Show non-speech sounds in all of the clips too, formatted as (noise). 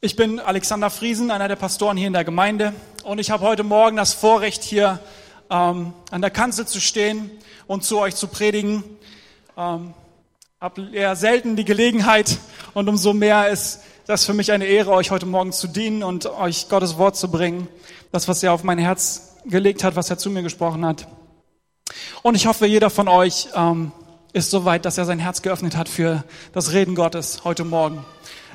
Ich bin Alexander Friesen, einer der Pastoren hier in der Gemeinde und ich habe heute Morgen das Vorrecht, hier ähm, an der Kanzel zu stehen und zu euch zu predigen. Ähm, habe eher selten die Gelegenheit und umso mehr ist das für mich eine Ehre, euch heute Morgen zu dienen und euch Gottes Wort zu bringen. Das, was er auf mein Herz gelegt hat, was er zu mir gesprochen hat. Und ich hoffe, jeder von euch ähm, ist so weit, dass er sein Herz geöffnet hat für das Reden Gottes heute Morgen.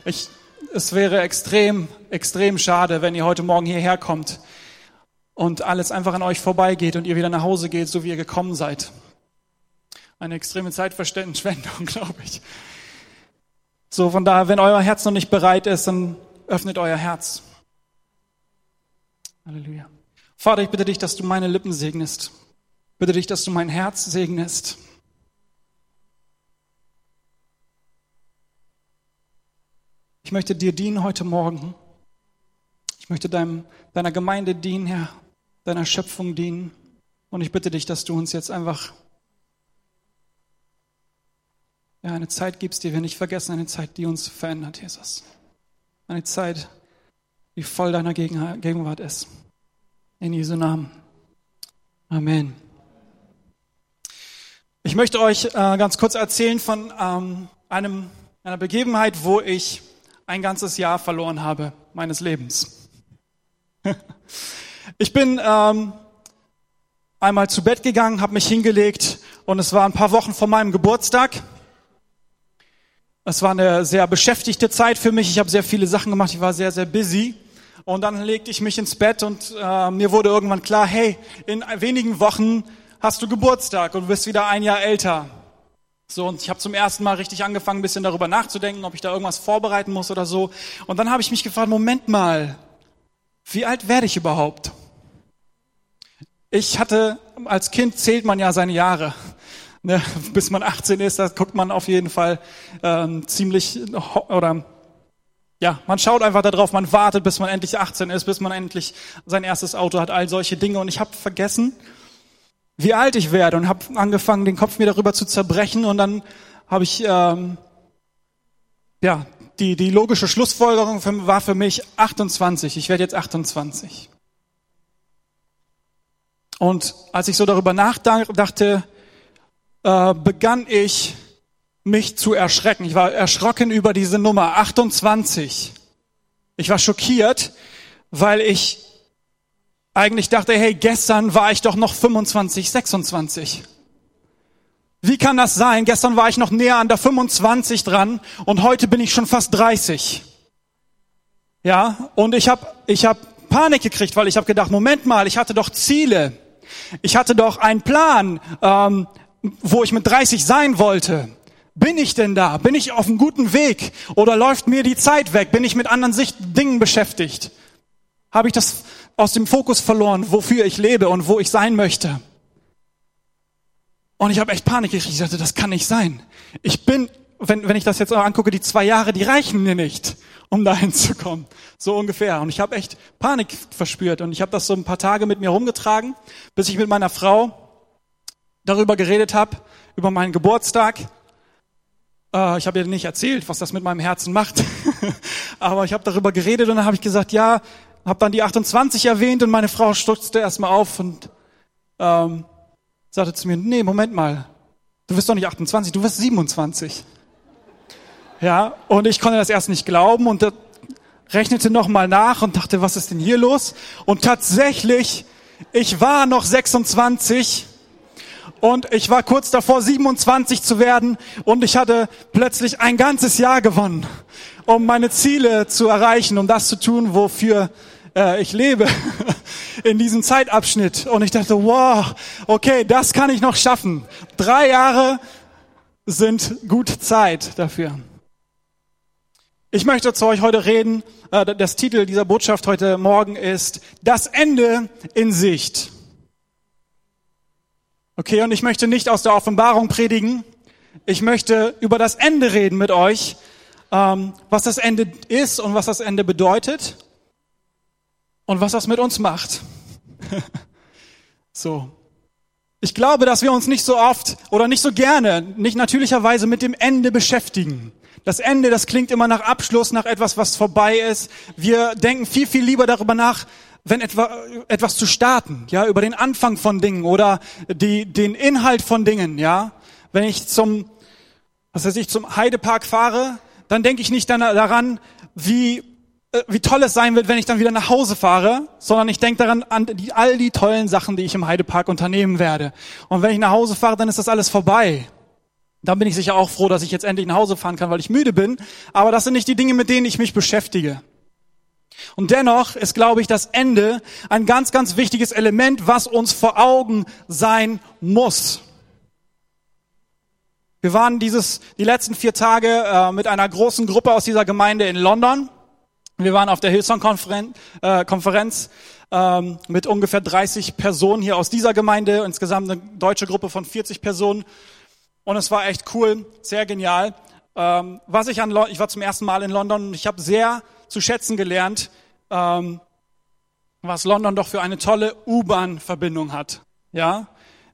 Ich es wäre extrem, extrem schade, wenn ihr heute Morgen hierher kommt und alles einfach an euch vorbeigeht und ihr wieder nach Hause geht, so wie ihr gekommen seid. Eine extreme Zeitverständnisschwendung, (laughs) glaube ich. So, von daher, wenn euer Herz noch nicht bereit ist, dann öffnet euer Herz. Halleluja. Vater, ich bitte dich, dass du meine Lippen segnest. Bitte dich, dass du mein Herz segnest. Ich möchte dir dienen heute Morgen. Ich möchte deinem, deiner Gemeinde dienen, Herr, deiner Schöpfung dienen. Und ich bitte dich, dass du uns jetzt einfach ja, eine Zeit gibst, die wir nicht vergessen, eine Zeit, die uns verändert, Jesus. Eine Zeit, die voll deiner Gegenwart ist. In Jesu Namen. Amen. Ich möchte euch äh, ganz kurz erzählen von ähm, einem, einer Begebenheit, wo ich ein ganzes Jahr verloren habe meines Lebens. (laughs) ich bin ähm, einmal zu Bett gegangen, habe mich hingelegt und es war ein paar Wochen vor meinem Geburtstag. Es war eine sehr beschäftigte Zeit für mich. Ich habe sehr viele Sachen gemacht. Ich war sehr, sehr busy. Und dann legte ich mich ins Bett und äh, mir wurde irgendwann klar, hey, in wenigen Wochen hast du Geburtstag und du bist wieder ein Jahr älter. So, und ich habe zum ersten Mal richtig angefangen, ein bisschen darüber nachzudenken, ob ich da irgendwas vorbereiten muss oder so. Und dann habe ich mich gefragt, Moment mal, wie alt werde ich überhaupt? Ich hatte, als Kind zählt man ja seine Jahre. (laughs) Ne, bis man 18 ist, da guckt man auf jeden Fall ähm, ziemlich, oder ja, man schaut einfach darauf, man wartet, bis man endlich 18 ist, bis man endlich sein erstes Auto hat, all solche Dinge. Und ich habe vergessen, wie alt ich werde und habe angefangen, den Kopf mir darüber zu zerbrechen und dann habe ich ähm, ja die die logische Schlussfolgerung für, war für mich 28. Ich werde jetzt 28. Und als ich so darüber nachdachte, äh, begann ich mich zu erschrecken. Ich war erschrocken über diese Nummer 28. Ich war schockiert, weil ich eigentlich dachte, hey, gestern war ich doch noch 25, 26. Wie kann das sein? Gestern war ich noch näher an der 25 dran und heute bin ich schon fast 30. Ja, und ich habe ich hab Panik gekriegt, weil ich habe gedacht, Moment mal, ich hatte doch Ziele. Ich hatte doch einen Plan, ähm, wo ich mit 30 sein wollte. Bin ich denn da? Bin ich auf einem guten Weg? Oder läuft mir die Zeit weg? Bin ich mit anderen Sicht Dingen beschäftigt? Habe ich das aus dem Fokus verloren, wofür ich lebe und wo ich sein möchte. Und ich habe echt Panik gekriegt. Ich dachte, das kann nicht sein. Ich bin, wenn, wenn ich das jetzt angucke, die zwei Jahre, die reichen mir nicht, um dahin zu kommen. So ungefähr. Und ich habe echt Panik verspürt. Und ich habe das so ein paar Tage mit mir rumgetragen, bis ich mit meiner Frau darüber geredet habe, über meinen Geburtstag. Äh, ich habe ihr nicht erzählt, was das mit meinem Herzen macht. (laughs) Aber ich habe darüber geredet und dann habe ich gesagt, ja, habe dann die 28 erwähnt und meine Frau stutzte erstmal auf und ähm, sagte zu mir, nee, Moment mal, du wirst doch nicht 28, du wirst 27. Ja, und ich konnte das erst nicht glauben und rechnete nochmal nach und dachte, was ist denn hier los? Und tatsächlich, ich war noch 26 und ich war kurz davor, 27 zu werden und ich hatte plötzlich ein ganzes Jahr gewonnen, um meine Ziele zu erreichen, um das zu tun, wofür äh, ich lebe (laughs) in diesem Zeitabschnitt. Und ich dachte, wow, okay, das kann ich noch schaffen. Drei Jahre sind gut Zeit dafür. Ich möchte zu euch heute reden. Äh, das Titel dieser Botschaft heute Morgen ist Das Ende in Sicht. Okay, und ich möchte nicht aus der Offenbarung predigen. Ich möchte über das Ende reden mit euch, ähm, was das Ende ist und was das Ende bedeutet und was das mit uns macht. (laughs) so. Ich glaube, dass wir uns nicht so oft oder nicht so gerne, nicht natürlicherweise mit dem Ende beschäftigen. Das Ende, das klingt immer nach Abschluss, nach etwas, was vorbei ist. Wir denken viel, viel lieber darüber nach, wenn etwa, etwas zu starten, ja, über den Anfang von Dingen oder die, den Inhalt von Dingen, ja. Wenn ich zum, was weiß ich, zum Heidepark fahre, dann denke ich nicht daran, wie, wie toll es sein wird, wenn ich dann wieder nach Hause fahre, sondern ich denke daran an die, all die tollen Sachen, die ich im Heidepark unternehmen werde. Und wenn ich nach Hause fahre, dann ist das alles vorbei. Dann bin ich sicher auch froh, dass ich jetzt endlich nach Hause fahren kann, weil ich müde bin. Aber das sind nicht die Dinge, mit denen ich mich beschäftige. Und dennoch ist, glaube ich, das Ende ein ganz, ganz wichtiges Element, was uns vor Augen sein muss. Wir waren dieses, die letzten vier Tage äh, mit einer großen Gruppe aus dieser Gemeinde in London. Wir waren auf der Hillsong-Konferenz äh, ähm, mit ungefähr 30 Personen hier aus dieser Gemeinde, insgesamt eine deutsche Gruppe von 40 Personen. Und es war echt cool, sehr genial. Ähm, was ich an, ich war zum ersten Mal in London und ich habe sehr zu schätzen gelernt, ähm, was London doch für eine tolle U-Bahn-Verbindung hat. Ja,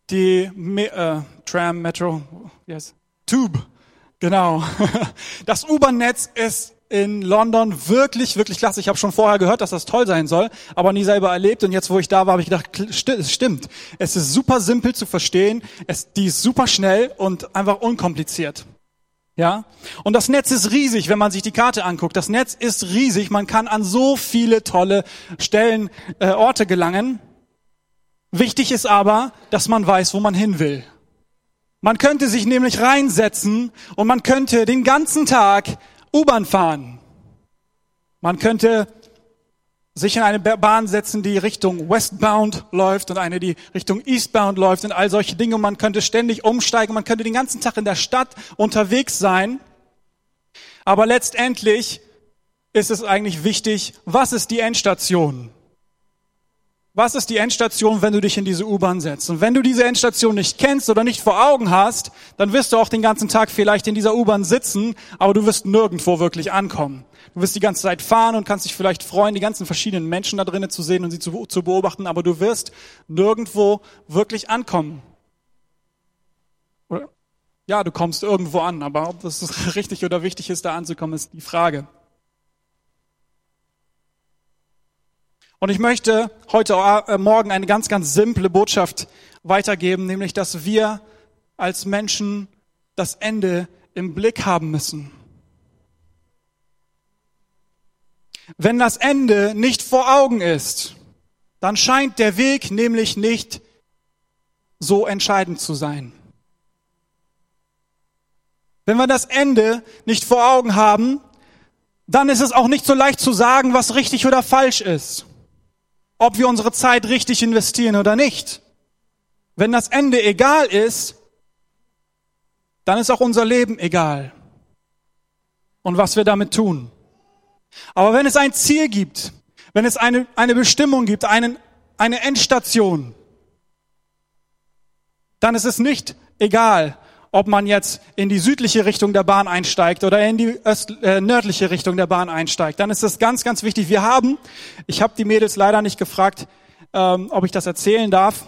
die äh, Tram, Metro, yes, Tube, genau. (laughs) Das U-Bahn-Netz ist in London wirklich, wirklich klasse. Ich habe schon vorher gehört, dass das toll sein soll, aber nie selber erlebt. Und jetzt, wo ich da war, habe ich gedacht, es stimmt. Es ist super simpel zu verstehen. Es, die ist super schnell und einfach unkompliziert. Ja? Und das Netz ist riesig, wenn man sich die Karte anguckt. Das Netz ist riesig. Man kann an so viele tolle Stellen, äh, Orte gelangen. Wichtig ist aber, dass man weiß, wo man hin will. Man könnte sich nämlich reinsetzen und man könnte den ganzen Tag U-Bahn fahren. Man könnte sich in eine Bahn setzen, die Richtung Westbound läuft und eine, die Richtung Eastbound läuft und all solche Dinge. Man könnte ständig umsteigen, man könnte den ganzen Tag in der Stadt unterwegs sein. Aber letztendlich ist es eigentlich wichtig, was ist die Endstation? Was ist die Endstation, wenn du dich in diese U-Bahn setzt? Und wenn du diese Endstation nicht kennst oder nicht vor Augen hast, dann wirst du auch den ganzen Tag vielleicht in dieser U-Bahn sitzen, aber du wirst nirgendwo wirklich ankommen. Du wirst die ganze Zeit fahren und kannst dich vielleicht freuen, die ganzen verschiedenen Menschen da drinnen zu sehen und sie zu, zu beobachten, aber du wirst nirgendwo wirklich ankommen. Ja, du kommst irgendwo an, aber ob das (laughs) richtig oder wichtig ist, da anzukommen, ist die Frage. Und ich möchte heute äh, Morgen eine ganz, ganz simple Botschaft weitergeben, nämlich, dass wir als Menschen das Ende im Blick haben müssen. Wenn das Ende nicht vor Augen ist, dann scheint der Weg nämlich nicht so entscheidend zu sein. Wenn wir das Ende nicht vor Augen haben, dann ist es auch nicht so leicht zu sagen, was richtig oder falsch ist ob wir unsere Zeit richtig investieren oder nicht. Wenn das Ende egal ist, dann ist auch unser Leben egal. Und was wir damit tun. Aber wenn es ein Ziel gibt, wenn es eine, eine Bestimmung gibt, einen, eine Endstation, dann ist es nicht egal, ob man jetzt in die südliche Richtung der Bahn einsteigt oder in die öst, äh, nördliche Richtung der Bahn einsteigt, dann ist das ganz, ganz wichtig. Wir haben, ich habe die Mädels leider nicht gefragt, ähm, ob ich das erzählen darf,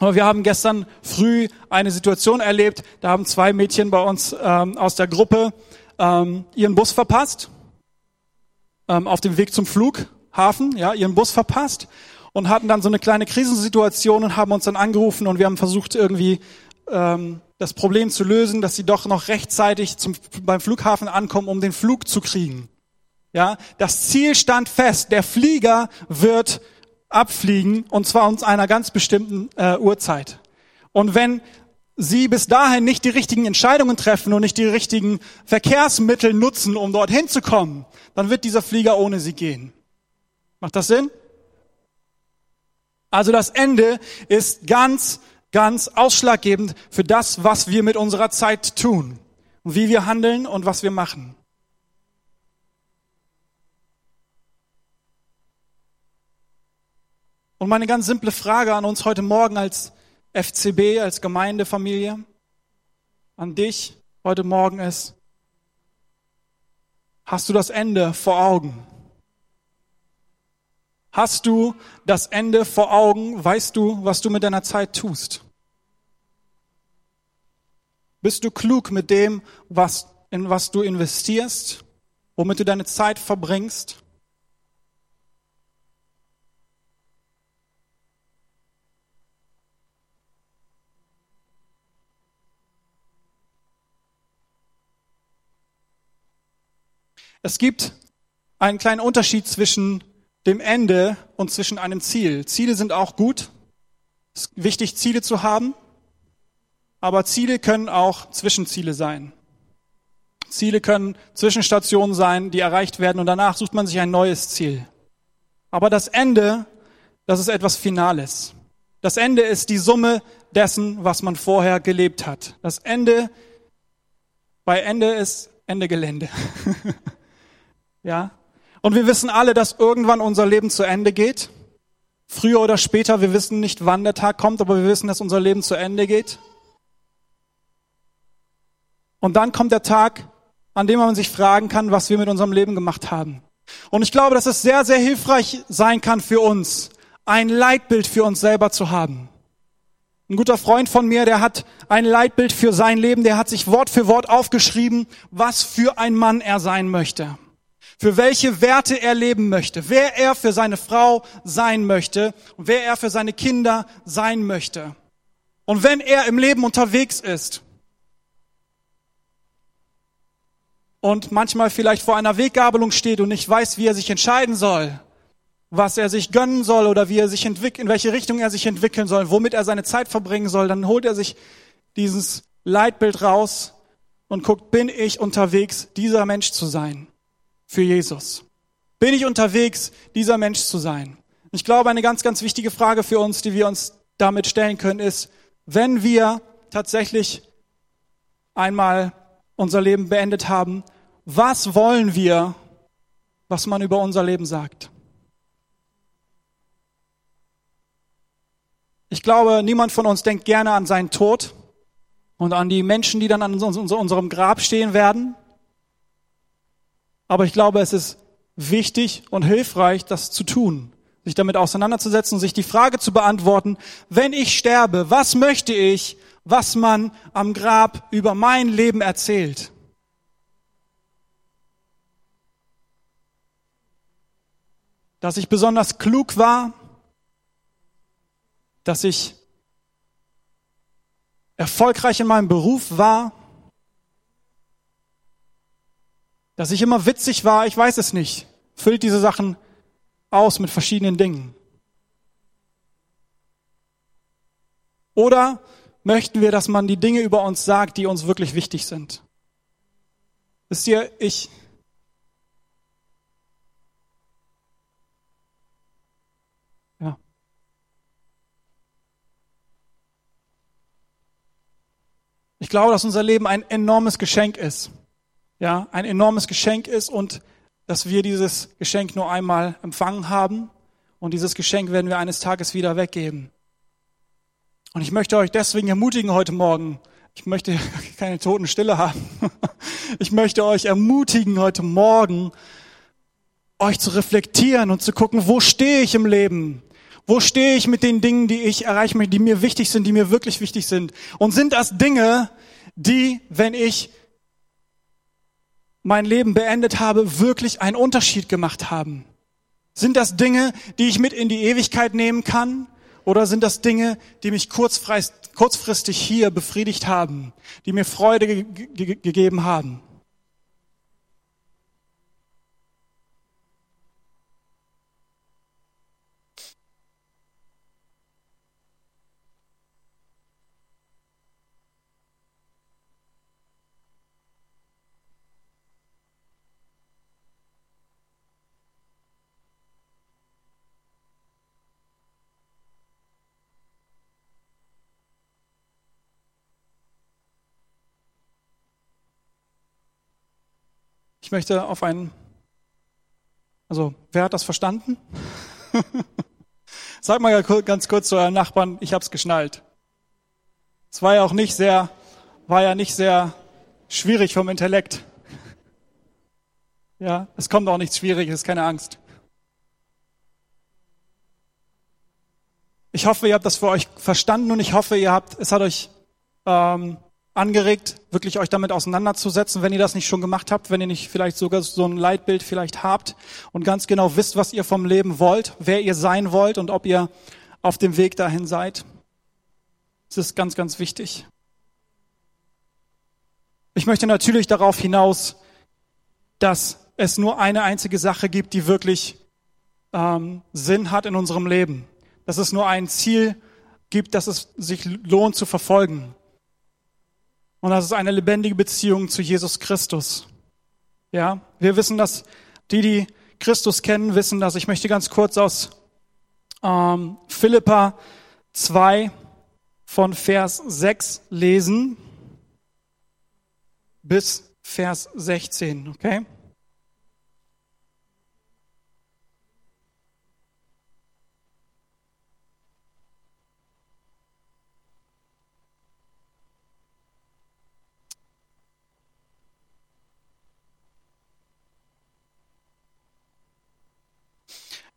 aber wir haben gestern früh eine Situation erlebt, da haben zwei Mädchen bei uns ähm, aus der Gruppe ähm, ihren Bus verpasst, ähm, auf dem Weg zum Flughafen, ja, ihren Bus verpasst und hatten dann so eine kleine Krisensituation und haben uns dann angerufen und wir haben versucht irgendwie ähm, das Problem zu lösen, dass sie doch noch rechtzeitig zum, beim Flughafen ankommen, um den Flug zu kriegen. Ja, das Ziel stand fest. Der Flieger wird abfliegen und zwar uns einer ganz bestimmten äh, Uhrzeit. Und wenn Sie bis dahin nicht die richtigen Entscheidungen treffen und nicht die richtigen Verkehrsmittel nutzen, um dorthin zu kommen, dann wird dieser Flieger ohne Sie gehen. Macht das Sinn? Also das Ende ist ganz ganz ausschlaggebend für das, was wir mit unserer Zeit tun wie wir handeln und was wir machen. Und meine ganz simple Frage an uns heute Morgen als FCB, als Gemeindefamilie, an dich heute Morgen ist, hast du das Ende vor Augen? Hast du das Ende vor Augen? Weißt du, was du mit deiner Zeit tust? Bist du klug mit dem, was, in was du investierst, womit du deine Zeit verbringst? Es gibt einen kleinen Unterschied zwischen dem Ende und zwischen einem Ziel. Ziele sind auch gut. Es ist wichtig, Ziele zu haben. Aber Ziele können auch Zwischenziele sein. Ziele können Zwischenstationen sein, die erreicht werden und danach sucht man sich ein neues Ziel. Aber das Ende, das ist etwas Finales. Das Ende ist die Summe dessen, was man vorher gelebt hat. Das Ende, bei Ende ist Ende Gelände. (laughs) Ja? Und wir wissen alle, dass irgendwann unser Leben zu Ende geht. Früher oder später, wir wissen nicht, wann der Tag kommt, aber wir wissen, dass unser Leben zu Ende geht. Und dann kommt der Tag, an dem man sich fragen kann, was wir mit unserem Leben gemacht haben. Und ich glaube, dass es sehr, sehr hilfreich sein kann für uns, ein Leitbild für uns selber zu haben. Ein guter Freund von mir, der hat ein Leitbild für sein Leben, der hat sich Wort für Wort aufgeschrieben, was für ein Mann er sein möchte für welche Werte er leben möchte, wer er für seine Frau sein möchte wer er für seine Kinder sein möchte. Und wenn er im Leben unterwegs ist und manchmal vielleicht vor einer Weggabelung steht und nicht weiß, wie er sich entscheiden soll, was er sich gönnen soll oder wie er sich entwickelt, in welche Richtung er sich entwickeln soll, womit er seine Zeit verbringen soll, dann holt er sich dieses Leitbild raus und guckt, bin ich unterwegs, dieser Mensch zu sein? für Jesus? Bin ich unterwegs, dieser Mensch zu sein? Ich glaube, eine ganz, ganz wichtige Frage für uns, die wir uns damit stellen können, ist, wenn wir tatsächlich einmal unser Leben beendet haben, was wollen wir, was man über unser Leben sagt? Ich glaube, niemand von uns denkt gerne an seinen Tod und an die Menschen, die dann an unserem Grab stehen werden. Aber ich glaube, es ist wichtig und hilfreich, das zu tun, sich damit auseinanderzusetzen sich die Frage zu beantworten, wenn ich sterbe, was möchte ich, was man am Grab über mein Leben erzählt? Dass ich besonders klug war, dass ich erfolgreich in meinem Beruf war, Dass ich immer witzig war, ich weiß es nicht. Füllt diese Sachen aus mit verschiedenen Dingen. Oder möchten wir, dass man die Dinge über uns sagt, die uns wirklich wichtig sind? Wisst ihr, ich, ja. Ich glaube, dass unser Leben ein enormes Geschenk ist ja, ein enormes Geschenk ist und dass wir dieses Geschenk nur einmal empfangen haben und dieses Geschenk werden wir eines Tages wieder weggeben. Und ich möchte euch deswegen ermutigen heute Morgen, ich möchte (laughs) keine Totenstille haben, (laughs) ich möchte euch ermutigen heute Morgen, euch zu reflektieren und zu gucken, wo stehe ich im Leben? Wo stehe ich mit den Dingen, die ich erreichen möchte, die mir wichtig sind, die mir wirklich wichtig sind? Und sind das Dinge, die, wenn ich mein Leben beendet habe, wirklich einen Unterschied gemacht haben? Sind das Dinge, die ich mit in die Ewigkeit nehmen kann? Oder sind das Dinge, die mich kurzfristig hier befriedigt haben, die mir Freude ge ge gegeben haben? Ich möchte auf einen, also wer hat das verstanden? (laughs) Sag mal ganz kurz zu eurem Nachbarn, ich hab's geschnallt. Es war ja auch nicht sehr, war ja nicht sehr schwierig vom Intellekt. Ja, es kommt auch nichts Schwieriges, keine Angst. Ich hoffe, ihr habt das für euch verstanden und ich hoffe, ihr habt, es hat euch ähm, angeregt, wirklich euch damit auseinanderzusetzen, wenn ihr das nicht schon gemacht habt, wenn ihr nicht vielleicht sogar so ein Leitbild vielleicht habt und ganz genau wisst, was ihr vom Leben wollt, wer ihr sein wollt und ob ihr auf dem Weg dahin seid. Das ist ganz, ganz wichtig. Ich möchte natürlich darauf hinaus, dass es nur eine einzige Sache gibt, die wirklich ähm, Sinn hat in unserem Leben. Dass es nur ein Ziel gibt, das es sich lohnt zu verfolgen. Und das ist eine lebendige Beziehung zu Jesus Christus. Ja, wir wissen, dass die, die Christus kennen, wissen das. Ich möchte ganz kurz aus ähm, Philippa 2 von Vers 6 lesen bis Vers 16, okay?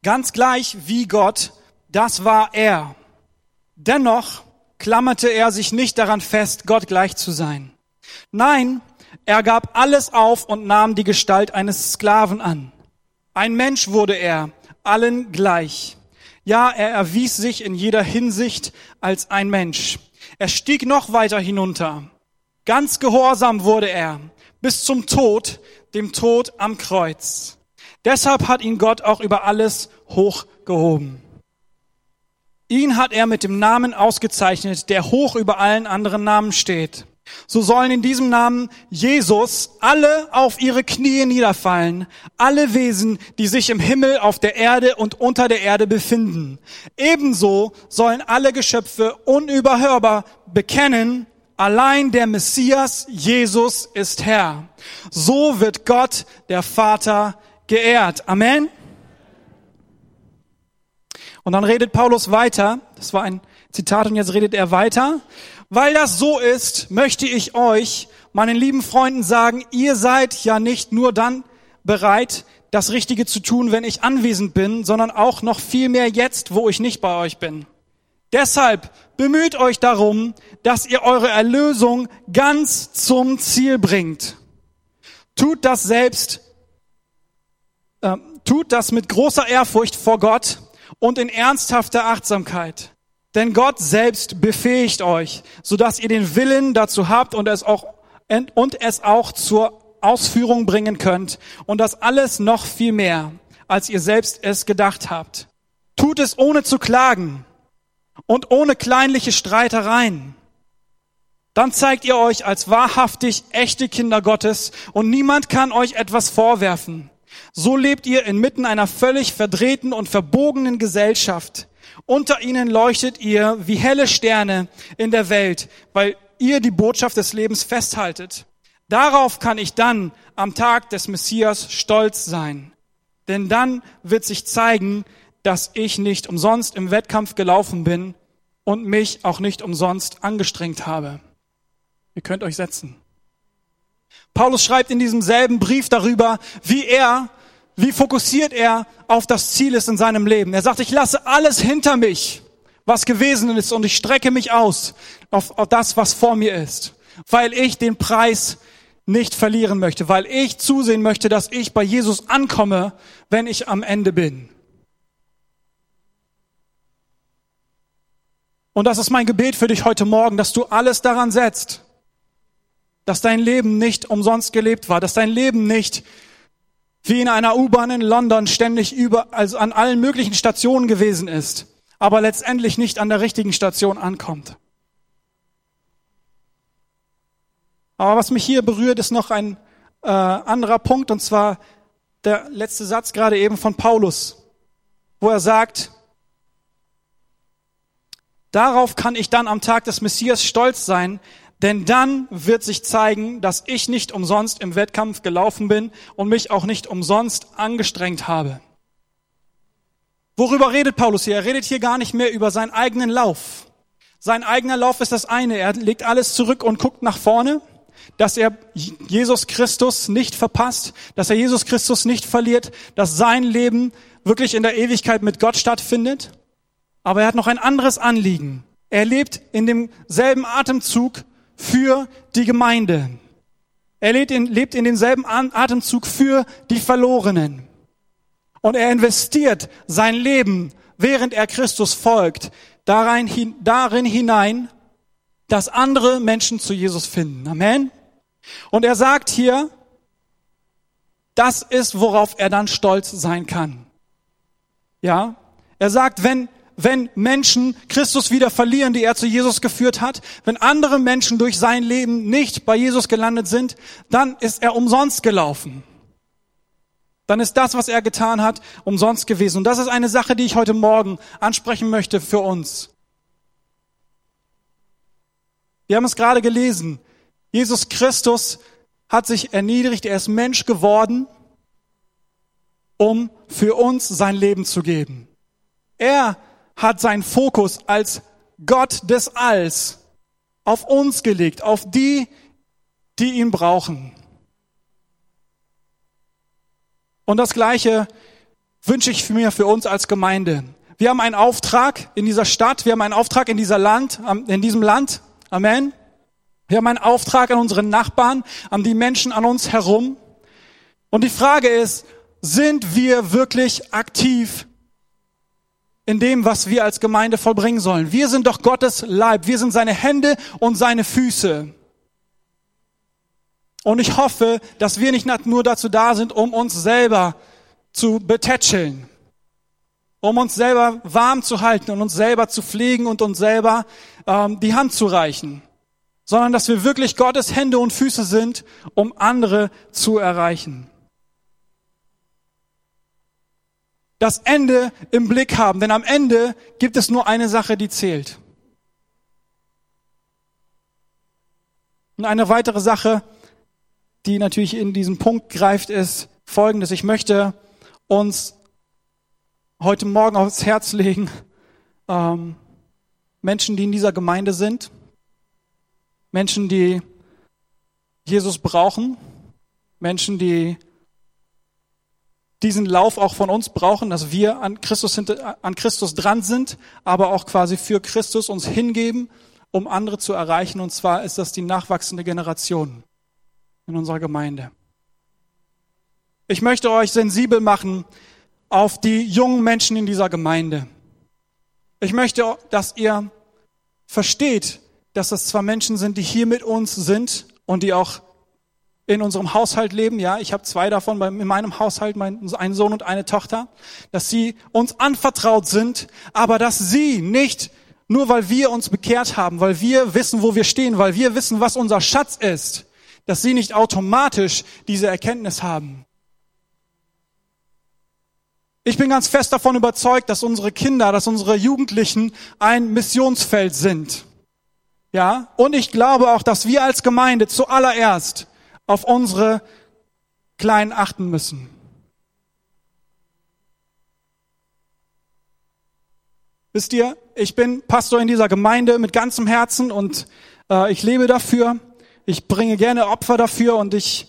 Ganz gleich wie Gott, das war er. Dennoch klammerte er sich nicht daran fest, Gott gleich zu sein. Nein, er gab alles auf und nahm die Gestalt eines Sklaven an. Ein Mensch wurde er, allen gleich. Ja, er erwies sich in jeder Hinsicht als ein Mensch. Er stieg noch weiter hinunter. Ganz gehorsam wurde er, bis zum Tod, dem Tod am Kreuz. Deshalb hat ihn Gott auch über alles hochgehoben. Ihn hat er mit dem Namen ausgezeichnet, der hoch über allen anderen Namen steht. So sollen in diesem Namen Jesus alle auf ihre Knie niederfallen, alle Wesen, die sich im Himmel, auf der Erde und unter der Erde befinden. Ebenso sollen alle Geschöpfe unüberhörbar bekennen, allein der Messias Jesus ist Herr. So wird Gott, der Vater, geehrt. Amen. Und dann redet Paulus weiter. Das war ein Zitat und jetzt redet er weiter. Weil das so ist, möchte ich euch, meinen lieben Freunden sagen, ihr seid ja nicht nur dann bereit, das Richtige zu tun, wenn ich anwesend bin, sondern auch noch viel mehr jetzt, wo ich nicht bei euch bin. Deshalb bemüht euch darum, dass ihr eure Erlösung ganz zum Ziel bringt. Tut das selbst äh, tut das mit großer Ehrfurcht vor Gott und in ernsthafter Achtsamkeit. Denn Gott selbst befähigt euch, sodass ihr den Willen dazu habt und es auch, und es auch zur Ausführung bringen könnt. Und das alles noch viel mehr, als ihr selbst es gedacht habt. Tut es ohne zu klagen und ohne kleinliche Streitereien. Dann zeigt ihr euch als wahrhaftig echte Kinder Gottes und niemand kann euch etwas vorwerfen. So lebt ihr inmitten einer völlig verdrehten und verbogenen Gesellschaft. Unter ihnen leuchtet ihr wie helle Sterne in der Welt, weil ihr die Botschaft des Lebens festhaltet. Darauf kann ich dann am Tag des Messias stolz sein. Denn dann wird sich zeigen, dass ich nicht umsonst im Wettkampf gelaufen bin und mich auch nicht umsonst angestrengt habe. Ihr könnt euch setzen. Paulus schreibt in diesem selben Brief darüber, wie er, wie fokussiert er auf das Ziel ist in seinem Leben. Er sagt, ich lasse alles hinter mich, was gewesen ist, und ich strecke mich aus auf, auf das, was vor mir ist, weil ich den Preis nicht verlieren möchte, weil ich zusehen möchte, dass ich bei Jesus ankomme, wenn ich am Ende bin. Und das ist mein Gebet für dich heute Morgen, dass du alles daran setzt, dass dein Leben nicht umsonst gelebt war, dass dein Leben nicht wie in einer U-Bahn in London ständig über, also an allen möglichen Stationen gewesen ist, aber letztendlich nicht an der richtigen Station ankommt. Aber was mich hier berührt, ist noch ein äh, anderer Punkt, und zwar der letzte Satz gerade eben von Paulus, wo er sagt, darauf kann ich dann am Tag des Messias stolz sein, denn dann wird sich zeigen, dass ich nicht umsonst im Wettkampf gelaufen bin und mich auch nicht umsonst angestrengt habe. Worüber redet Paulus hier? Er redet hier gar nicht mehr über seinen eigenen Lauf. Sein eigener Lauf ist das eine. Er legt alles zurück und guckt nach vorne, dass er Jesus Christus nicht verpasst, dass er Jesus Christus nicht verliert, dass sein Leben wirklich in der Ewigkeit mit Gott stattfindet. Aber er hat noch ein anderes Anliegen. Er lebt in demselben Atemzug für die Gemeinde. Er lebt in, lebt in denselben Atemzug für die Verlorenen. Und er investiert sein Leben, während er Christus folgt, darin, darin hinein, dass andere Menschen zu Jesus finden. Amen. Und er sagt hier, das ist, worauf er dann stolz sein kann. Ja, er sagt, wenn wenn Menschen Christus wieder verlieren, die er zu Jesus geführt hat, wenn andere Menschen durch sein Leben nicht bei Jesus gelandet sind, dann ist er umsonst gelaufen. Dann ist das, was er getan hat, umsonst gewesen. Und das ist eine Sache, die ich heute Morgen ansprechen möchte für uns. Wir haben es gerade gelesen. Jesus Christus hat sich erniedrigt, er ist Mensch geworden, um für uns sein Leben zu geben. Er hat seinen Fokus als Gott des Alls auf uns gelegt, auf die, die ihn brauchen. Und das Gleiche wünsche ich mir für uns als Gemeinde. Wir haben einen Auftrag in dieser Stadt, wir haben einen Auftrag in dieser Land, in diesem Land. Amen. Wir haben einen Auftrag an unseren Nachbarn, an die Menschen an uns herum. Und die Frage ist, sind wir wirklich aktiv in dem, was wir als Gemeinde vollbringen sollen. Wir sind doch Gottes Leib. Wir sind seine Hände und seine Füße. Und ich hoffe, dass wir nicht nur dazu da sind, um uns selber zu betätscheln, um uns selber warm zu halten und uns selber zu pflegen und uns selber ähm, die Hand zu reichen, sondern dass wir wirklich Gottes Hände und Füße sind, um andere zu erreichen. Das Ende im Blick haben, denn am Ende gibt es nur eine Sache, die zählt. Und eine weitere Sache, die natürlich in diesen Punkt greift, ist folgendes. Ich möchte uns heute Morgen aufs Herz legen, ähm, Menschen, die in dieser Gemeinde sind, Menschen, die Jesus brauchen, Menschen, die diesen Lauf auch von uns brauchen, dass wir an Christus, an Christus dran sind, aber auch quasi für Christus uns hingeben, um andere zu erreichen. Und zwar ist das die nachwachsende Generation in unserer Gemeinde. Ich möchte euch sensibel machen auf die jungen Menschen in dieser Gemeinde. Ich möchte, dass ihr versteht, dass das zwar Menschen sind, die hier mit uns sind und die auch in unserem Haushalt leben, ja, ich habe zwei davon in meinem Haushalt, mein, ein Sohn und eine Tochter, dass sie uns anvertraut sind, aber dass sie nicht nur weil wir uns bekehrt haben, weil wir wissen, wo wir stehen, weil wir wissen, was unser Schatz ist, dass sie nicht automatisch diese Erkenntnis haben. Ich bin ganz fest davon überzeugt, dass unsere Kinder, dass unsere Jugendlichen ein Missionsfeld sind. Ja, und ich glaube auch, dass wir als Gemeinde zuallererst auf unsere Kleinen achten müssen. Wisst ihr, ich bin Pastor in dieser Gemeinde mit ganzem Herzen und äh, ich lebe dafür. Ich bringe gerne Opfer dafür und ich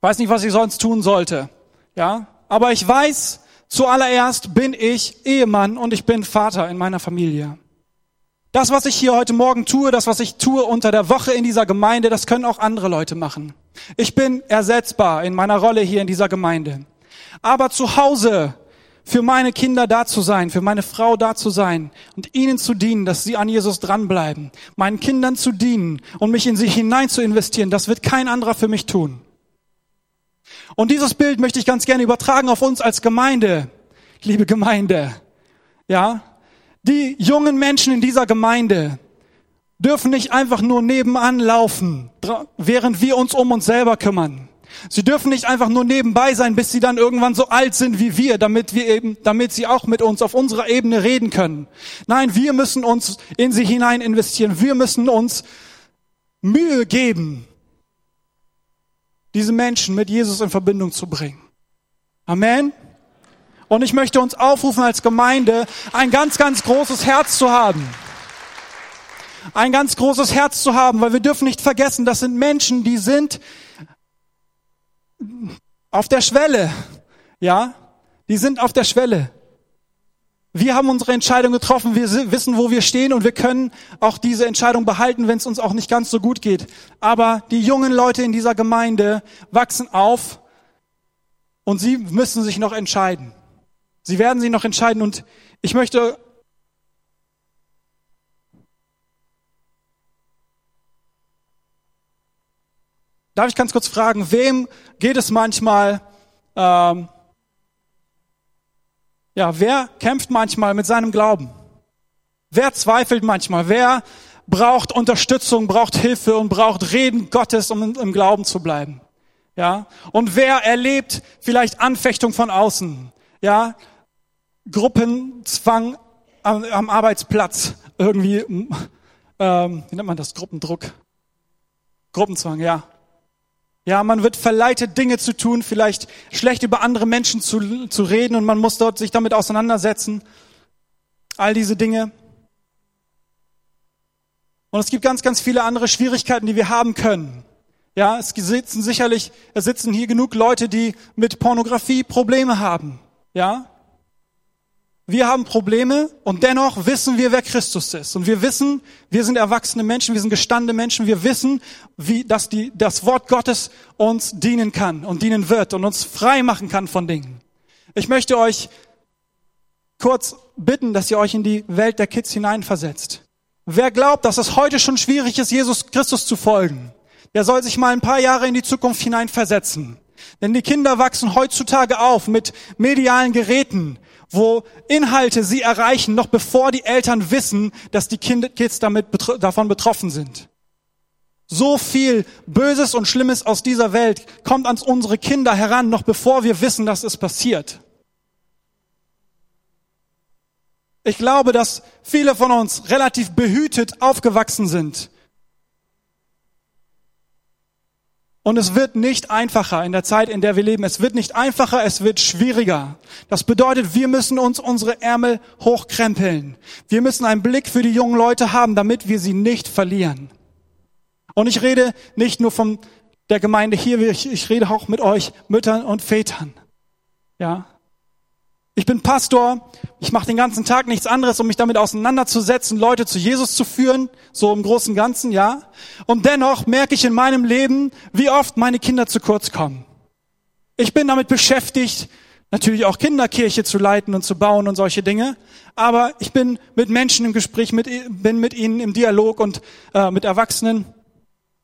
weiß nicht, was ich sonst tun sollte. Ja, aber ich weiß, zuallererst bin ich Ehemann und ich bin Vater in meiner Familie. Das, was ich hier heute Morgen tue, das, was ich tue unter der Woche in dieser Gemeinde, das können auch andere Leute machen. Ich bin ersetzbar in meiner Rolle hier in dieser Gemeinde. Aber zu Hause für meine Kinder da zu sein, für meine Frau da zu sein und ihnen zu dienen, dass sie an Jesus dranbleiben, meinen Kindern zu dienen und mich in sie hinein zu investieren, das wird kein anderer für mich tun. Und dieses Bild möchte ich ganz gerne übertragen auf uns als Gemeinde, liebe Gemeinde. Ja, die jungen Menschen in dieser Gemeinde dürfen nicht einfach nur nebenan laufen, während wir uns um uns selber kümmern. Sie dürfen nicht einfach nur nebenbei sein, bis sie dann irgendwann so alt sind wie wir, damit wir eben, damit sie auch mit uns auf unserer Ebene reden können. Nein, wir müssen uns in sie hinein investieren. Wir müssen uns Mühe geben, diese Menschen mit Jesus in Verbindung zu bringen. Amen. Und ich möchte uns aufrufen als Gemeinde, ein ganz, ganz großes Herz zu haben. Ein ganz großes Herz zu haben, weil wir dürfen nicht vergessen, das sind Menschen, die sind auf der Schwelle. Ja, die sind auf der Schwelle. Wir haben unsere Entscheidung getroffen, wir wissen, wo wir stehen und wir können auch diese Entscheidung behalten, wenn es uns auch nicht ganz so gut geht. Aber die jungen Leute in dieser Gemeinde wachsen auf und sie müssen sich noch entscheiden. Sie werden sich noch entscheiden und ich möchte Darf ich ganz kurz fragen, wem geht es manchmal, ähm, ja, wer kämpft manchmal mit seinem Glauben? Wer zweifelt manchmal? Wer braucht Unterstützung, braucht Hilfe und braucht Reden Gottes, um im Glauben zu bleiben? Ja? Und wer erlebt vielleicht Anfechtung von außen? Ja? Gruppenzwang am, am Arbeitsplatz irgendwie, ähm, wie nennt man das? Gruppendruck. Gruppenzwang, ja. Ja, man wird verleitet, Dinge zu tun, vielleicht schlecht über andere Menschen zu, zu reden und man muss dort sich damit auseinandersetzen. All diese Dinge. Und es gibt ganz, ganz viele andere Schwierigkeiten, die wir haben können. Ja, es sitzen sicherlich, es sitzen hier genug Leute, die mit Pornografie Probleme haben. Ja, wir haben Probleme und dennoch wissen wir, wer Christus ist. Und wir wissen, wir sind erwachsene Menschen, wir sind gestandene Menschen, wir wissen, wie, dass die, das Wort Gottes uns dienen kann und dienen wird und uns frei machen kann von Dingen. Ich möchte euch kurz bitten, dass ihr euch in die Welt der Kids hineinversetzt. Wer glaubt, dass es heute schon schwierig ist, Jesus Christus zu folgen, der soll sich mal ein paar Jahre in die Zukunft hineinversetzen. Denn die Kinder wachsen heutzutage auf mit medialen Geräten, wo Inhalte sie erreichen, noch bevor die Eltern wissen, dass die Kids damit davon betroffen sind. So viel Böses und Schlimmes aus dieser Welt kommt ans unsere Kinder heran, noch bevor wir wissen, dass es passiert. Ich glaube, dass viele von uns relativ behütet aufgewachsen sind Und es wird nicht einfacher in der Zeit, in der wir leben. Es wird nicht einfacher, es wird schwieriger. Das bedeutet, wir müssen uns unsere Ärmel hochkrempeln. Wir müssen einen Blick für die jungen Leute haben, damit wir sie nicht verlieren. Und ich rede nicht nur von der Gemeinde hier, ich, ich rede auch mit euch Müttern und Vätern. Ja, ich bin Pastor, ich mache den ganzen Tag nichts anderes, um mich damit auseinanderzusetzen, Leute zu Jesus zu führen, so im großen Ganzen, ja. Und dennoch merke ich in meinem Leben, wie oft meine Kinder zu kurz kommen. Ich bin damit beschäftigt, natürlich auch Kinderkirche zu leiten und zu bauen und solche Dinge. Aber ich bin mit Menschen im Gespräch, mit, bin mit ihnen im Dialog und äh, mit Erwachsenen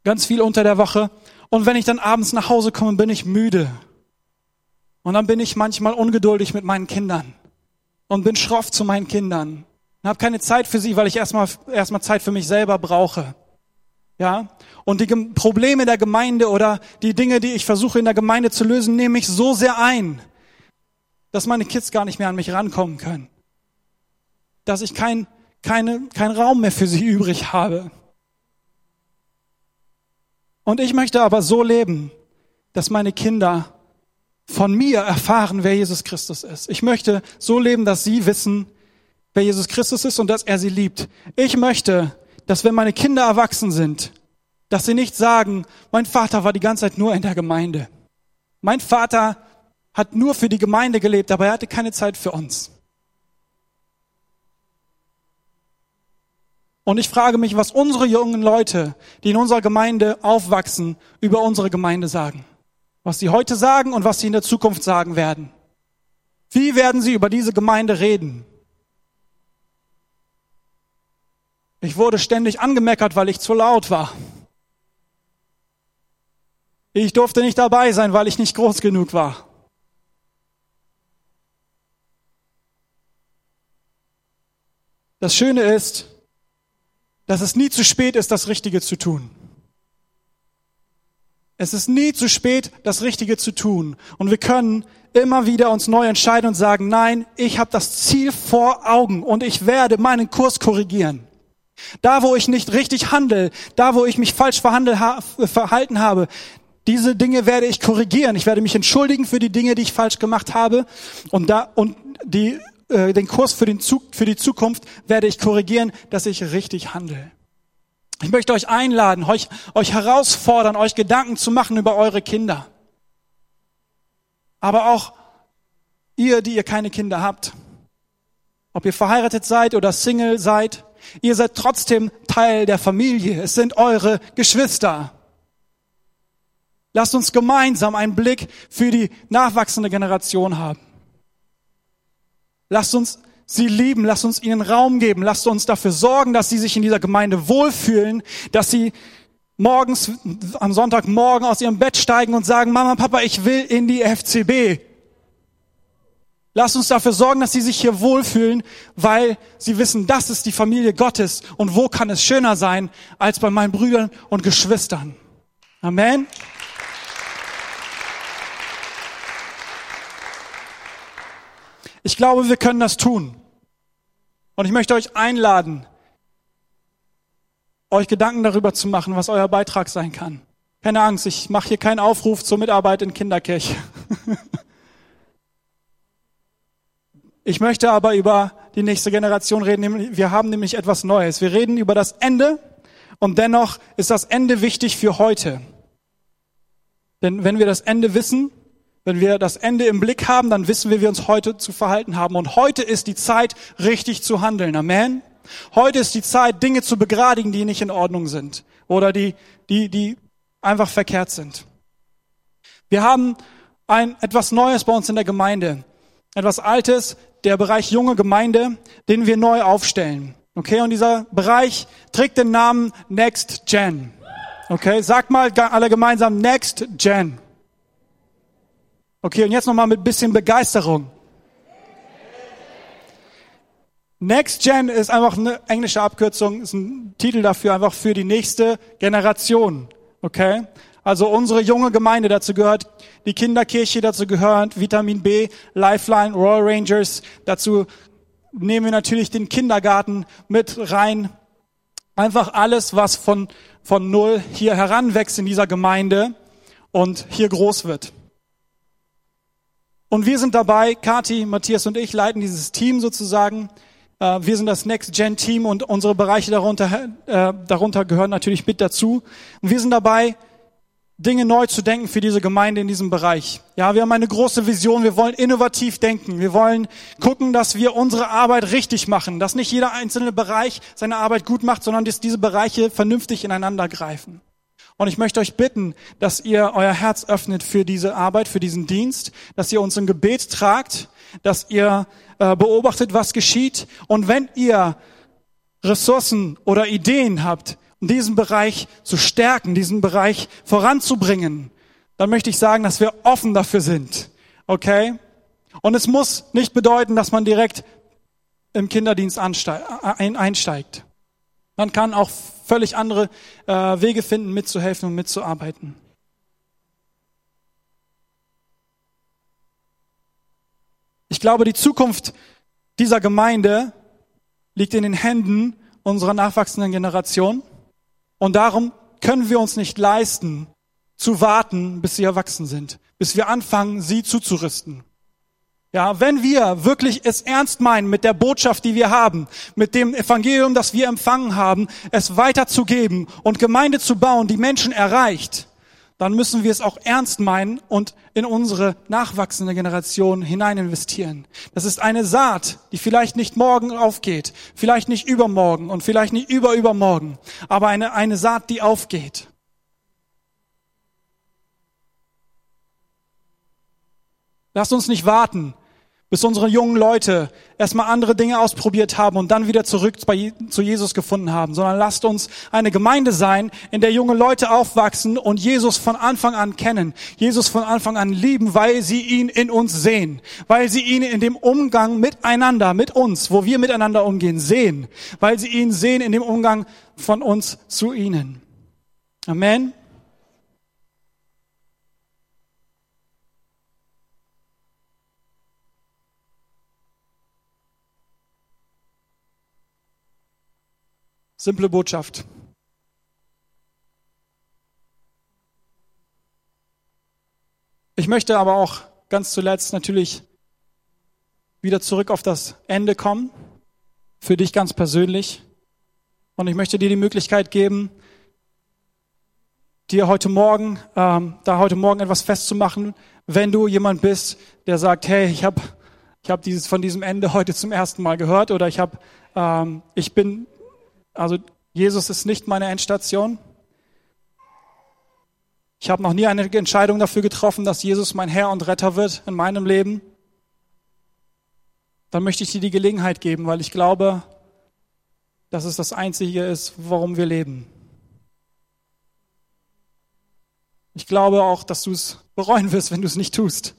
ganz viel unter der Woche. Und wenn ich dann abends nach Hause komme, bin ich müde. Und dann bin ich manchmal ungeduldig mit meinen Kindern und bin schroff zu meinen Kindern und habe keine Zeit für sie, weil ich erstmal erstmal Zeit für mich selber brauche. Ja? Und die Probleme der Gemeinde oder die Dinge, die ich versuche in der Gemeinde zu lösen, nehme ich so sehr ein, dass meine Kids gar nicht mehr an mich rankommen können. Dass ich kein, keine, kein Raum mehr für sie (laughs) übrig habe. Und ich möchte aber so leben, dass meine Kinder von mir erfahren, wer Jesus Christus ist. Ich möchte so leben, dass sie wissen, wer Jesus Christus ist und dass er sie liebt. Ich möchte, dass wenn meine Kinder erwachsen sind, dass sie nicht sagen, mein Vater war die ganze Zeit nur in der Gemeinde. Mein Vater hat nur für die Gemeinde gelebt, aber er hatte keine Zeit für uns. Und ich frage mich, was unsere jungen Leute, die in unserer Gemeinde aufwachsen, über unsere Gemeinde sagen was sie heute sagen und was sie in der Zukunft sagen werden. Wie werden sie über diese Gemeinde reden? Ich wurde ständig angemeckert, weil ich zu laut war. Ich durfte nicht dabei sein, weil ich nicht groß genug war. Das Schöne ist, dass es nie zu spät ist, das Richtige zu tun. Es ist nie zu spät, das Richtige zu tun. Und wir können immer wieder uns neu entscheiden und sagen, nein, ich habe das Ziel vor Augen und ich werde meinen Kurs korrigieren. Da, wo ich nicht richtig handle, da, wo ich mich falsch verhalten habe, diese Dinge werde ich korrigieren. Ich werde mich entschuldigen für die Dinge, die ich falsch gemacht habe. Und da, und die, äh, den Kurs für, den Zug, für die Zukunft werde ich korrigieren, dass ich richtig handle. Ich möchte euch einladen, euch, euch herausfordern, euch Gedanken zu machen über eure Kinder. Aber auch ihr, die ihr keine Kinder habt. ob ihr verheiratet seid oder Single seid, ihr seid trotzdem Teil der Familie. Es sind eure Geschwister. Lasst uns gemeinsam einen Blick für die nachwachsende Generation haben. Lasst uns sie lieben, lasst uns ihnen Raum geben, lasst uns dafür sorgen, dass sie sich in dieser Gemeinde wohlfühlen, dass sie morgens, am Sonntagmorgen aus ihrem Bett steigen und sagen, Mama, Papa, ich will in die FCB. Lasst uns dafür sorgen, dass sie sich hier wohlfühlen, weil sie wissen, das ist die Familie Gottes und wo kann es schöner sein als bei meinen Brüdern und Geschwistern. Amen. Ich glaube, wir können das tun. Und ich möchte euch einladen, euch Gedanken darüber zu machen, was euer Beitrag sein kann. Keine Angst, ich mache hier keinen Aufruf zur Mitarbeit in Kinderkirche. (laughs) Ich möchte aber über die nächste Generation reden. Wir haben nämlich etwas Neues. Wir reden über das Ende und dennoch ist das Ende wichtig für heute. Denn wenn wir das Ende wissen, wenn wir das Ende im Blick haben, dann wissen wir, wie wir uns heute zu verhalten haben. Und heute ist die Zeit, richtig zu handeln. Amen. Heute ist die Zeit, Dinge zu begradigen, die nicht in Ordnung sind oder die, die, die einfach verkehrt sind. Wir haben ein, etwas Neues bei uns in der Gemeinde. Etwas Altes, der Bereich junge Gemeinde, den wir neu aufstellen. Okay, und dieser Bereich trägt den Namen Next Gen. Okay, sag mal alle gemeinsam Next Gen. Okay, und jetzt nochmal mit bisschen Begeisterung. Next Gen ist einfach eine englische Abkürzung, ist ein Titel dafür, einfach für die nächste Generation. Okay? Also unsere junge Gemeinde, dazu gehört die Kinderkirche, dazu gehört Vitamin B, Lifeline, Royal Rangers, dazu nehmen wir natürlich den Kindergarten mit rein. Einfach alles, was von, von Null hier heranwächst in dieser Gemeinde und hier groß wird. Und wir sind dabei, Kati, Matthias und ich leiten dieses Team sozusagen. Äh, wir sind das Next Gen Team und unsere Bereiche darunter, äh, darunter gehören natürlich mit dazu. Und wir sind dabei, Dinge neu zu denken für diese Gemeinde in diesem Bereich. Ja, wir haben eine große Vision. Wir wollen innovativ denken. Wir wollen gucken, dass wir unsere Arbeit richtig machen, dass nicht jeder einzelne Bereich seine Arbeit gut macht, sondern dass diese Bereiche vernünftig ineinander greifen. Und ich möchte euch bitten, dass ihr euer Herz öffnet für diese Arbeit, für diesen Dienst, dass ihr uns im Gebet tragt, dass ihr äh, beobachtet, was geschieht. Und wenn ihr Ressourcen oder Ideen habt, um diesen Bereich zu stärken, diesen Bereich voranzubringen, dann möchte ich sagen, dass wir offen dafür sind. Okay? Und es muss nicht bedeuten, dass man direkt im Kinderdienst einsteigt. Man kann auch völlig andere äh, Wege finden, mitzuhelfen und mitzuarbeiten. Ich glaube, die Zukunft dieser Gemeinde liegt in den Händen unserer nachwachsenden Generation. Und darum können wir uns nicht leisten, zu warten, bis sie erwachsen sind, bis wir anfangen, sie zuzurüsten. Ja, wenn wir wirklich es ernst meinen mit der Botschaft, die wir haben, mit dem Evangelium, das wir empfangen haben, es weiterzugeben und Gemeinde zu bauen, die Menschen erreicht, dann müssen wir es auch ernst meinen und in unsere nachwachsende Generation hinein investieren. Das ist eine Saat, die vielleicht nicht morgen aufgeht, vielleicht nicht übermorgen und vielleicht nicht überübermorgen, aber eine, eine Saat, die aufgeht. Lasst uns nicht warten, bis unsere jungen Leute erstmal andere Dinge ausprobiert haben und dann wieder zurück zu Jesus gefunden haben, sondern lasst uns eine Gemeinde sein, in der junge Leute aufwachsen und Jesus von Anfang an kennen, Jesus von Anfang an lieben, weil sie ihn in uns sehen, weil sie ihn in dem Umgang miteinander, mit uns, wo wir miteinander umgehen, sehen, weil sie ihn sehen in dem Umgang von uns zu ihnen. Amen. Simple Botschaft. Ich möchte aber auch ganz zuletzt natürlich wieder zurück auf das Ende kommen, für dich ganz persönlich. Und ich möchte dir die Möglichkeit geben, dir heute Morgen, ähm, da heute Morgen etwas festzumachen, wenn du jemand bist, der sagt, hey, ich habe ich habe dieses von diesem Ende heute zum ersten Mal gehört oder ich habe, ähm, ich bin, also Jesus ist nicht meine Endstation. Ich habe noch nie eine Entscheidung dafür getroffen, dass Jesus mein Herr und Retter wird in meinem Leben. Dann möchte ich dir die Gelegenheit geben, weil ich glaube, dass es das Einzige ist, warum wir leben. Ich glaube auch, dass du es bereuen wirst, wenn du es nicht tust.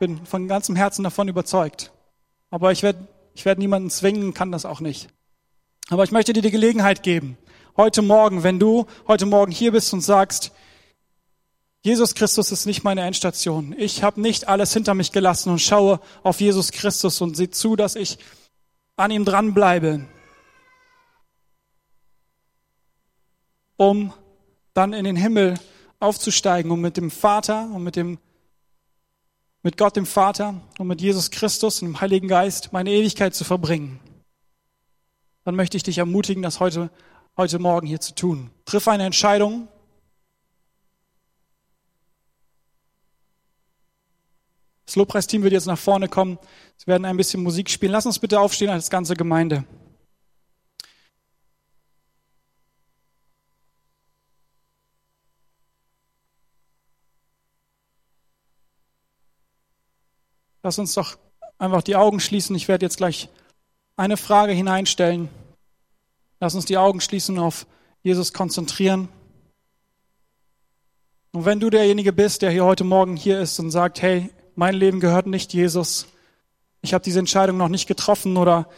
Bin von ganzem Herzen davon überzeugt. Aber ich werde ich werd niemanden zwingen, kann das auch nicht. Aber ich möchte dir die Gelegenheit geben, heute Morgen, wenn du heute Morgen hier bist und sagst, Jesus Christus ist nicht meine Endstation. Ich habe nicht alles hinter mich gelassen und schaue auf Jesus Christus und sehe zu, dass ich an ihm dranbleibe, um dann in den Himmel aufzusteigen, um mit dem Vater und mit dem mit Gott dem Vater und mit Jesus Christus und dem Heiligen Geist meine Ewigkeit zu verbringen. Dann möchte ich dich ermutigen, das heute, heute Morgen hier zu tun. Triff eine Entscheidung. Das Lobpreisteam wird jetzt nach vorne kommen. Sie werden ein bisschen Musik spielen. Lass uns bitte aufstehen als ganze Gemeinde. Lass uns doch einfach die Augen schließen. Ich werde jetzt gleich eine Frage hineinstellen. Lass uns die Augen schließen und auf Jesus konzentrieren. Und wenn du derjenige bist, der hier heute Morgen hier ist und sagt, hey, mein Leben gehört nicht Jesus, ich habe diese Entscheidung noch nicht getroffen oder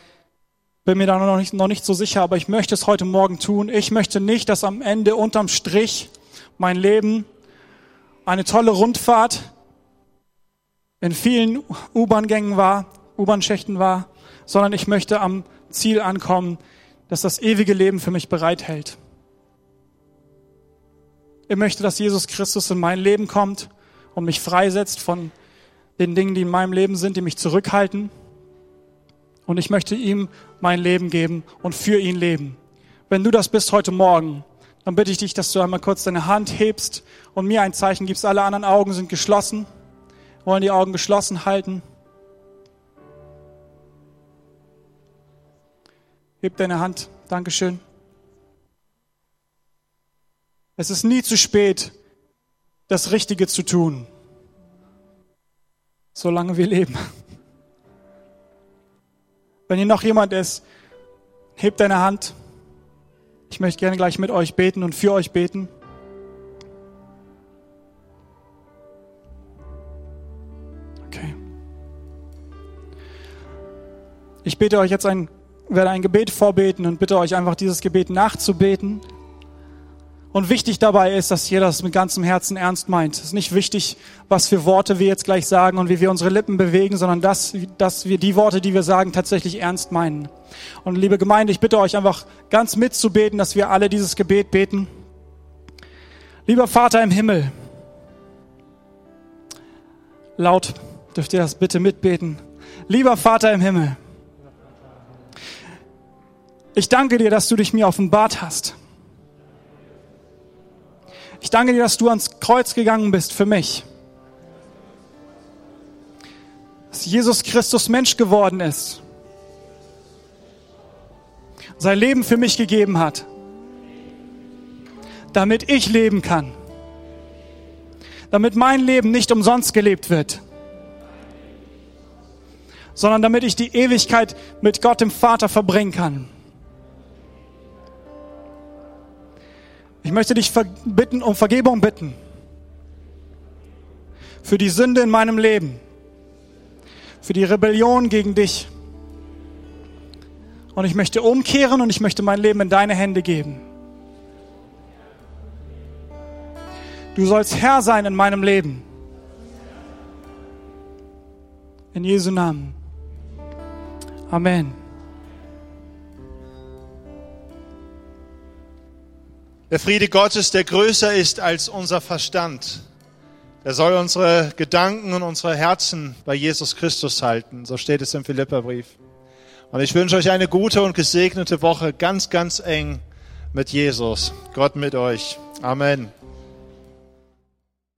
bin mir da noch nicht, noch nicht so sicher, aber ich möchte es heute Morgen tun. Ich möchte nicht, dass am Ende unterm Strich mein Leben eine tolle Rundfahrt in vielen U-Bahn-Gängen war, U-Bahn-Schächten war, sondern ich möchte am Ziel ankommen, dass das ewige Leben für mich bereithält. Ich möchte, dass Jesus Christus in mein Leben kommt und mich freisetzt von den Dingen, die in meinem Leben sind, die mich zurückhalten. Und ich möchte ihm mein Leben geben und für ihn leben. Wenn du das bist heute Morgen, dann bitte ich dich, dass du einmal kurz deine Hand hebst und mir ein Zeichen gibst. Alle anderen Augen sind geschlossen wollen die Augen geschlossen halten. Heb deine Hand. Dankeschön. Es ist nie zu spät, das Richtige zu tun, solange wir leben. Wenn hier noch jemand ist, hebt deine Hand. Ich möchte gerne gleich mit euch beten und für euch beten. Ich bitte euch jetzt ein, werde ein Gebet vorbeten und bitte euch einfach dieses Gebet nachzubeten. Und wichtig dabei ist, dass jeder das mit ganzem Herzen ernst meint. Es ist nicht wichtig, was für Worte wir jetzt gleich sagen und wie wir unsere Lippen bewegen, sondern dass, dass wir die Worte, die wir sagen, tatsächlich ernst meinen. Und liebe Gemeinde, ich bitte euch einfach ganz mitzubeten, dass wir alle dieses Gebet beten. Lieber Vater im Himmel, laut dürft ihr das bitte mitbeten. Lieber Vater im Himmel, ich danke dir, dass du dich mir offenbart hast. Ich danke dir, dass du ans Kreuz gegangen bist für mich. Dass Jesus Christus Mensch geworden ist. Sein Leben für mich gegeben hat. Damit ich leben kann. Damit mein Leben nicht umsonst gelebt wird. Sondern damit ich die Ewigkeit mit Gott dem Vater verbringen kann. Ich möchte dich bitten, um Vergebung bitten. Für die Sünde in meinem Leben. Für die Rebellion gegen dich. Und ich möchte umkehren und ich möchte mein Leben in deine Hände geben. Du sollst Herr sein in meinem Leben. In Jesu Namen. Amen. Der Friede Gottes, der größer ist als unser Verstand, der soll unsere Gedanken und unsere Herzen bei Jesus Christus halten. So steht es im Philipperbrief. Und ich wünsche euch eine gute und gesegnete Woche, ganz, ganz eng mit Jesus. Gott mit euch. Amen.